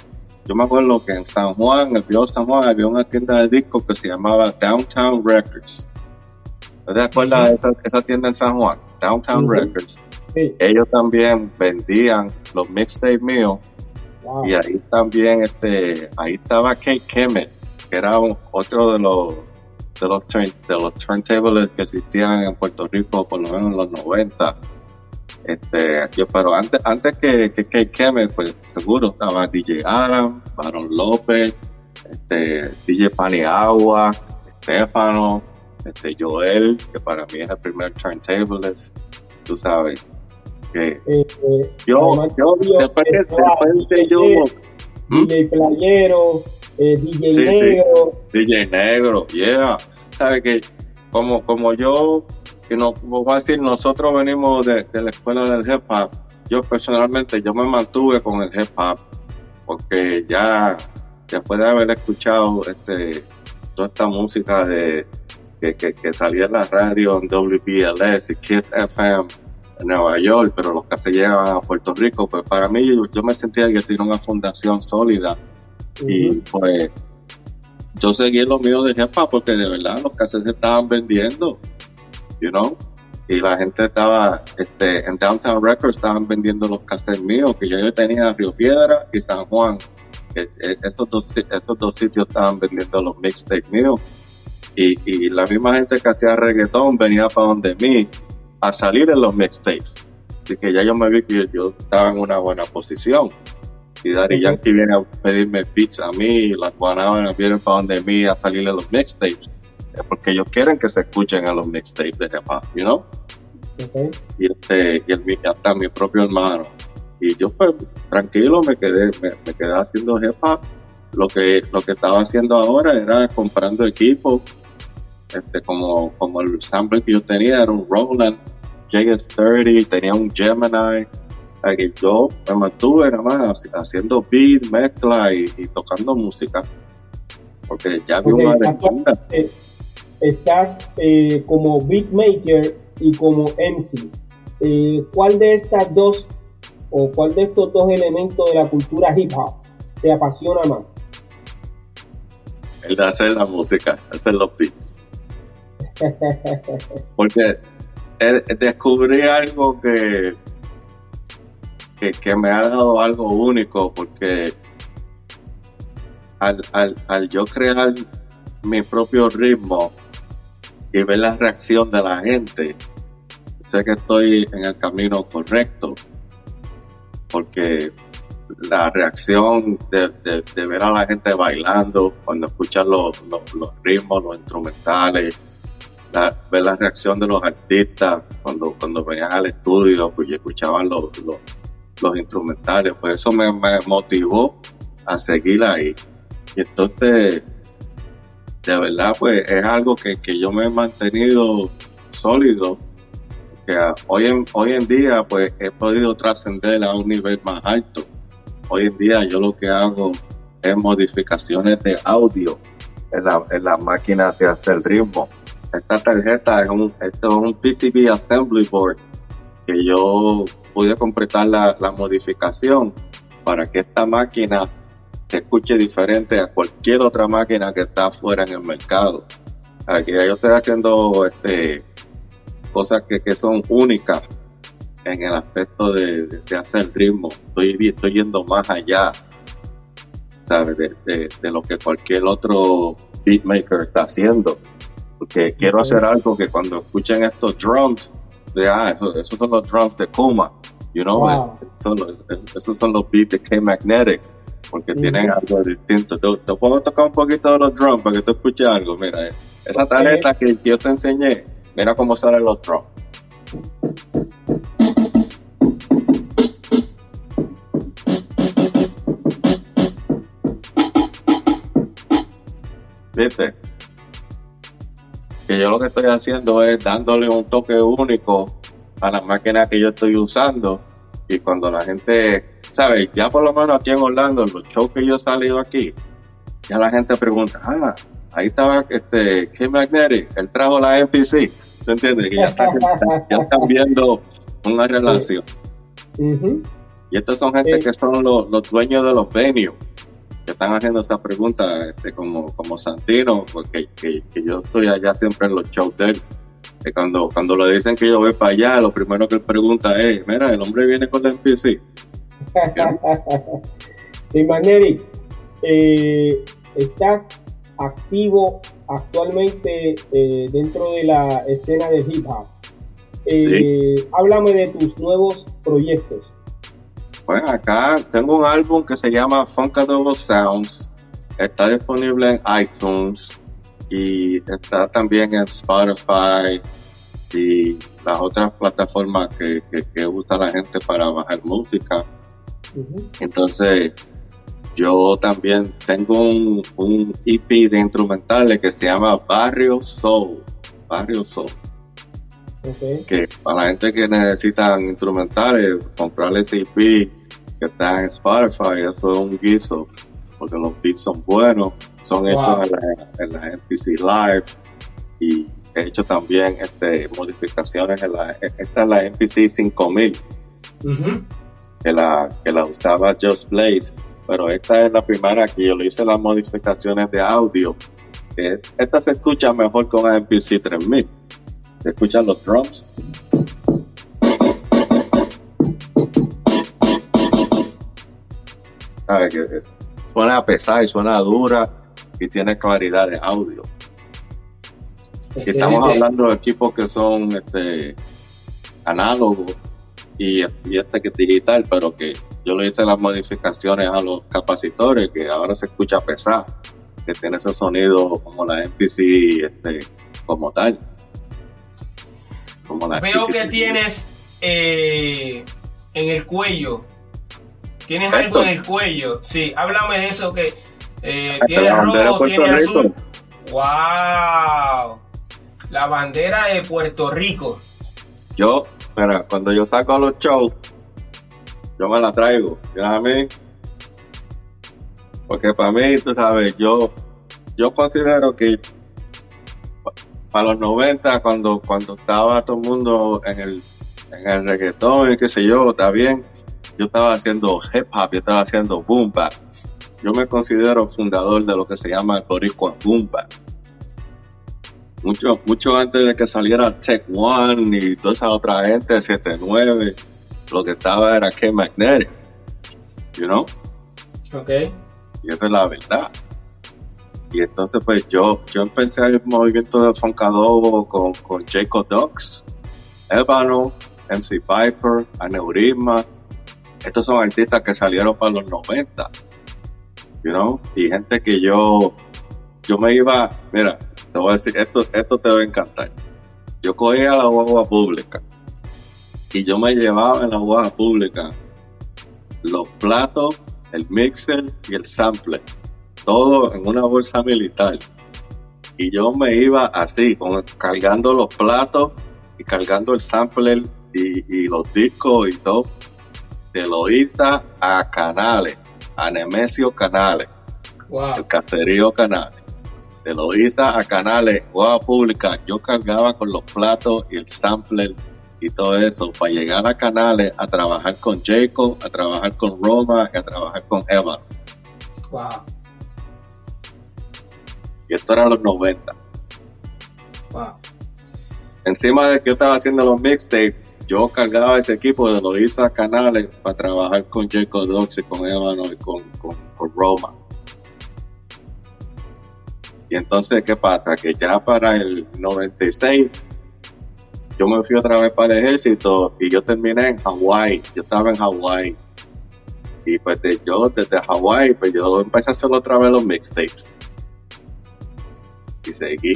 Yo me acuerdo que en San Juan, en el Río San Juan, había una tienda de discos que se llamaba Downtown Records. ¿Te acuerdas de esa, tienda en San Juan? Downtown Records. Ellos también vendían los mixtapes míos. Y ahí también, este, ahí estaba Kate Kemet, que era otro de los de los, de los turntables que existían en Puerto Rico por lo menos en los 90. Este, yo, pero antes, antes que, que, que pues seguro estaba DJ Adam, Baron López, este, DJ Paniagua, Estefano, este, Joel, que para mí es el primer turntablist, tú sabes. Que eh, eh, yo, yo, después, de yo, DJ Playero, eh, DJ Negro. DJ Negro, yeah. Sabe que como, como yo, que no, voy a decir, nosotros venimos de, la escuela del hip hop, yo personalmente, yo me mantuve con el hip hop, porque ya después de haber escuchado este, toda esta música de, que, que, salía en la radio en WBLS y Kiss FM en Nueva York, pero los que se llegan a Puerto Rico, pues para mí yo, me sentía que tenía una fundación sólida y pues yo seguí lo mío de jefa porque de verdad los cassettes se estaban vendiendo, you know, y la gente estaba, este, en Downtown Records estaban vendiendo los cassettes míos que yo, tenía Río Piedra y San Juan. E, e, esos, dos, esos dos sitios estaban vendiendo los mixtapes míos. Y, y la misma gente que hacía reggaetón venía para donde mí a salir en los mixtapes. Así que ya yo me vi que yo estaba en una buena posición si Daddy Yankee viene a pedirme beats a mí, las guanábanas vienen para donde mí a salirle los mixtapes, es porque ellos quieren que se escuchen a los mixtapes de hip hop, you know? Y, este, y el, hasta mi propio hermano. Y yo pues tranquilo me quedé, me, quedé haciendo hip hop. Lo que, lo que estaba haciendo ahora era comprando equipos, este, como, como el sample que yo tenía era un Roland JS30, tenía un Gemini, que yo me mantuve nada más haciendo beat, mezcla y, tocando música. Porque ya vi una demanda. Eh, estás eh, como beatmaker y como MC. Eh, ¿Cuál de estas dos o cuál de estos dos elementos de la cultura hip hop te apasiona más? El de hacer la música, hacer los beats. Porque descubrí algo que que, me ha dado algo único porque al, al, yo crear mi propio ritmo y ver la reacción de la gente, sé que estoy en el camino correcto porque la reacción de, de, ver a la gente bailando, cuando escuchan los, los, ritmos, los instrumentales, ver la reacción de los artistas cuando, cuando venían al estudio pues, y escuchaban los, los, instrumentales, pues eso me, motivó a seguir ahí. Y entonces, de verdad, pues es algo que, que yo me he mantenido sólido que hoy en, hoy en día pues he podido trascender a un nivel más alto. Hoy en día yo lo que hago es modificaciones de audio en la, en la máquina de hacer ritmo. Esta tarjeta es un, es un PCB Assembly Board que yo pude completar la, la modificación para que esta máquina se escuche diferente a cualquier otra máquina que está afuera en el mercado. Aquí yo estoy haciendo este cosas que, que son únicas en el aspecto de, de, hacer ritmo. Estoy, estoy yendo más allá, ¿sabes? De, de, lo que cualquier otro beatmaker está haciendo. Porque quiero hacer algo que cuando escuchen estos drums, de, ah, esos, son los drums de Kuma, you know, esos, son los beats de K-Magnetic, porque tienen algo distinto. Te, puedo tocar un poquito de los drums para que tú escuches algo. Mira, esa tarjeta que yo te enseñé, Mira cómo sale el otro. ¿Viste? Que yo lo que estoy haciendo es dándole un toque único a la máquina que yo estoy usando. Y cuando la gente, ¿sabes? Ya por lo menos aquí en Orlando, en los shows que yo he salido aquí, ya la gente pregunta, ah, ahí estaba este Kim Magnetic, él trajo la NPC. ¿Tú entiendes? Que ya, están, viendo una relación. Y estos son gente que son los, dueños de los venues que están haciendo esa pregunta este, como, como Santino, porque que, yo estoy allá siempre en los shows de él. Que cuando, cuando le dicen que yo voy para allá, lo primero que él pregunta es, mira, el hombre viene con la NPC. De manera, eh, está activo actualmente eh, dentro de la escena de hip hop. Eh, Háblame de tus nuevos proyectos. Bueno, acá tengo un álbum que se llama Funkadable Sounds. Está disponible en iTunes y está también en Spotify y las otras plataformas que, que, usa la gente para bajar música. Entonces, yo también tengo un, un EP de instrumentales que se llama Barrio Soul. Barrio Soul. Que para la gente que necesita instrumentales, comprarle EP que está en Spotify, eso es un guiso, porque los beats son buenos, son hechos en la, en MPC Live y he hecho también este, modificaciones en la, esta es la MPC 5000, que, la, que la usaba Just Blaze pero esta es la primera que yo le hice las modificaciones de audio. Esta se escucha mejor con MPC 3000. Se escuchan los drums. Que suena pesada y suena dura y tiene claridad de audio. Y estamos hablando de equipos que son este, análogos y, este que es digital, pero que yo le hice las modificaciones a los capacitores, que ahora se escucha pesado, que tiene ese sonido como la MPC este, como tal. Como Veo que tienes eh, en el cuello. Tienes algo en el cuello. Sí, háblame de eso que eh, tiene rojo, tiene azul. ¡Wow! La bandera de Puerto Rico. Yo Mira, cuando yo saco los shows, yo me la traigo, ¿ya a mí? Porque para mí, tú sabes, yo, yo considero que para los 90, cuando, cuando estaba todo el mundo en el, en el reggaetón y qué sé yo, está bien, yo estaba haciendo hip hop, yo estaba haciendo boom bap. Yo me considero fundador de lo que se llama el Boricua Boom Bap mucho, mucho antes de que saliera Tech One y toda esa otra gente, 79, lo que estaba era K Magnetic, you know? Ok. Y esa es la verdad. Y entonces, pues yo, yo empecé el movimiento de Funkadobo con, con Jacob Dux, Ébano, MC Piper, Aneurisma, estos son artistas que salieron para los 90, you y gente que yo, yo me iba, mira, te voy a decir, esto, esto te va a encantar. Yo cogía la guagua pública y yo me llevaba en la guagua pública los platos, el mixer y el sampler, todo en una bolsa militar. Y yo me iba así, con, cargando los platos y cargando el sampler y, los discos y todo, de Loíza a Canales, a Nemesio Canales, el caserío Canales. De Loíza a Canales, guagua pública, yo cargaba con los platos y el sampler y todo eso para llegar a Canales a trabajar con Jacob, a trabajar con Roma y a trabajar con Eva. Wow. Y esto era los 90. Wow. Encima de que yo estaba haciendo los mixtapes, yo cargaba ese equipo de Loisa Canales para trabajar con Jacob Dox y con Ébano y con, con, Roma. Y entonces, ¿qué pasa? Que ya para el 96 yo me fui otra vez para el ejército y yo terminé en Hawái. Yo estaba en Hawái. Y pues yo desde Hawái, pues yo empecé a hacer otra vez los mixtapes. Y seguí.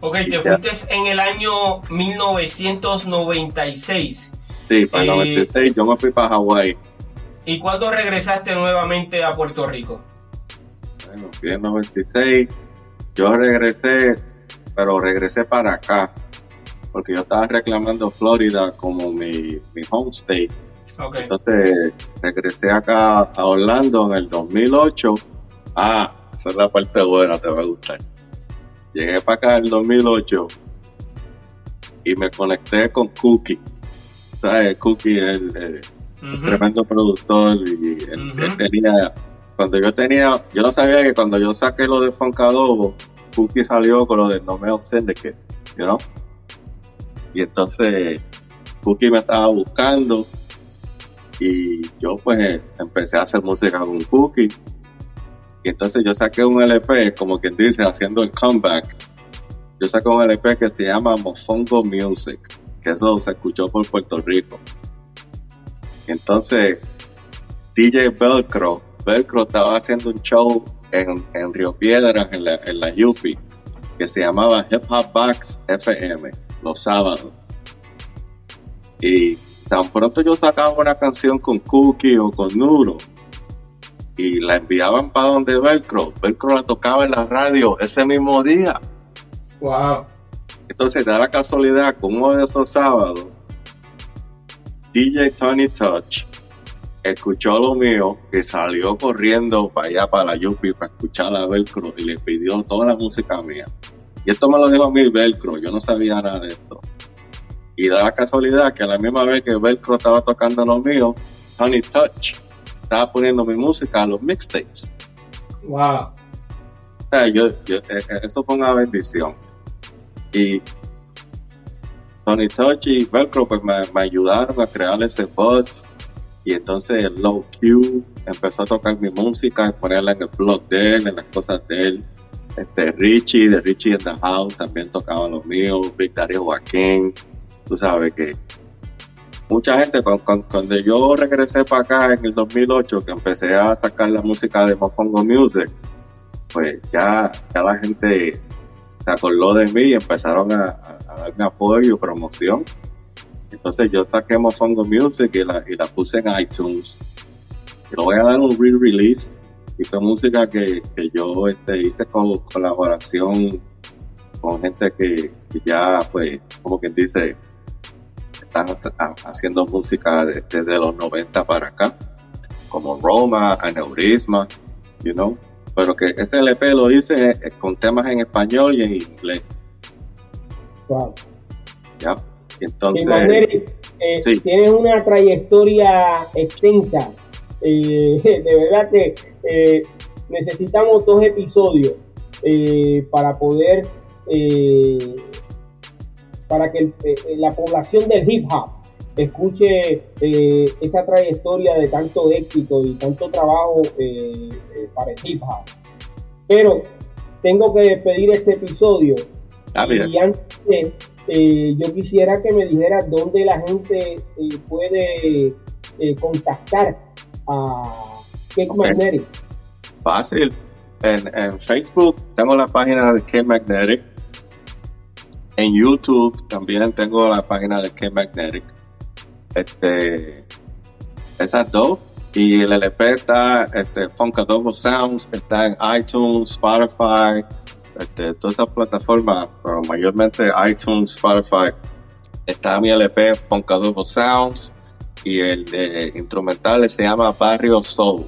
Ok, te fuiste en el año 1996. Sí, para el 96 eh, yo me fui para Hawái. ¿Y cuándo regresaste nuevamente a Puerto Rico? Bueno, fui en 96. Yo regresé, pero regresé para acá. Porque yo estaba reclamando Florida como mi, mi home state. Okay. Entonces regresé acá a Orlando en el 2008. Ah, esa es la parte buena, te va a gustar. Llegué para acá en el 2008 y me conecté con Cookie. ¿Sabes? Cookie es el, tremendo productor y él, tenía, cuando yo tenía, yo no sabía que cuando yo saqué lo de Funkadobo, Cookie salió con lo de No Me Syndicate, you know? Y entonces Cookie me estaba buscando y yo pues empecé a hacer música con Cookie entonces yo saqué un LP, como quien dice, haciendo el comeback. Yo saqué un LP que se llama Mofongo Music, que eso se escuchó por Puerto Rico. Entonces, DJ Velcro, Velcro estaba haciendo un show en, Río Piedras, en la, en la Yupi, que se llamaba Hip Hop Box FM, los sábados. Y tan pronto yo sacaba una canción con Cookie o con Nuro, y la enviaban para donde Velcro. Velcro la tocaba en la radio ese mismo día. Wow. Entonces da la casualidad que uno de esos sábados, DJ Tony Touch escuchó lo mío y salió corriendo para allá, para la Yupi, para escuchar a Velcro y le pidió toda la música mía. Y esto me lo dijo a mí Velcro, yo no sabía nada de esto. Y da la casualidad que a la misma vez que Velcro estaba tocando lo mío, Tony Touch estaba poniendo mi música a los mixtapes. Wow. yo, yo, eh, eh, eso fue una bendición. Y Tony Touch y Velcro pues me, ayudaron a crear ese buzz. Y entonces el Low Q empezó a tocar mi música, y ponerla en el blog de él, en las cosas de él. Este Richie, de Richie in the House, también tocaba los míos, Big Joaquín. Tú sabes que mucha gente, cuando, yo regresé para acá en el 2008, que empecé a sacar la música de Mofongo Music, pues ya, ya la gente se acordó de mí y empezaron a, darme apoyo y promoción. Entonces yo saqué Mofongo Music y la, y la puse en iTunes. Y lo voy a dar un re-release. Y fue música que, yo este, hice con colaboración con gente que, que ya, pues, como quien dice, están haciendo música desde los 90 para acá, como Roma, Aneurisma, you know, pero que ese LP lo hice eh, con temas en español y en inglés. Wow. Ya, entonces. Eh, tienes una trayectoria extensa. Eh, de verdad que necesitamos dos episodios para poder para que eh, la población del hip hop escuche eh, esa trayectoria de tanto éxito y tanto trabajo eh, para el hip hop. Pero tengo que despedir este episodio. y antes eh, yo quisiera que me dijeras dónde la gente eh, puede eh, contactar a Cake Magnetic. Fácil. En, en, Facebook tengo la página de K Magnetic. En YouTube también tengo la página de K Magnetic. Este, esas dos. Y el LP está, este, Funkadobo Sounds, está en iTunes, Spotify, este, todas esas plataformas, pero mayormente iTunes, Spotify. Está mi LP Funkadobo Sounds y el de instrumentales se llama Barrio Soul.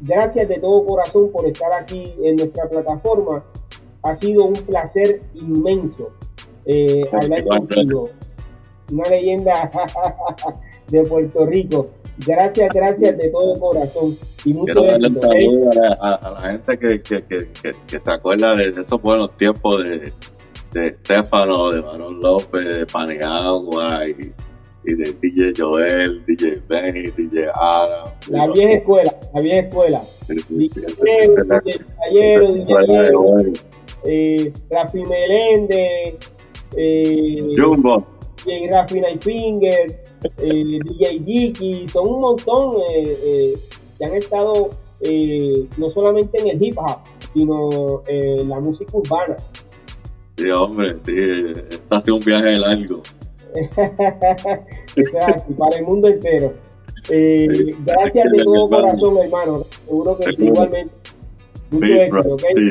Gracias de todo corazón por estar aquí en nuestra plataforma. Ha sido un placer inmenso eh, hablar contigo. Una leyenda de Puerto Rico. Gracias, gracias de todo corazón. Y mucho Quiero darle un saludo a, a, la gente que, que, que, que, se acuerda de esos buenos tiempos de, de Estefano, de Marón López, de Paniagua y, y, de DJ Joel, DJ Benny, DJ Adam. La vieja escuela, la vieja escuela. DJ Caballero, DJ eh, Rafi Meléndez, eh, Jumbo. DJ Rafi Nightfinger, eh, DJ Jiki, son un montón eh, eh, que han estado eh, no solamente en el hip hop, sino en la música urbana. Sí, hombre, sí, esto ha sido un viaje largo. para el mundo entero. Eh, sí, gracias de todo corazón, hermano. Seguro que sí, igualmente. Mucho éxito, ¿ok? sí.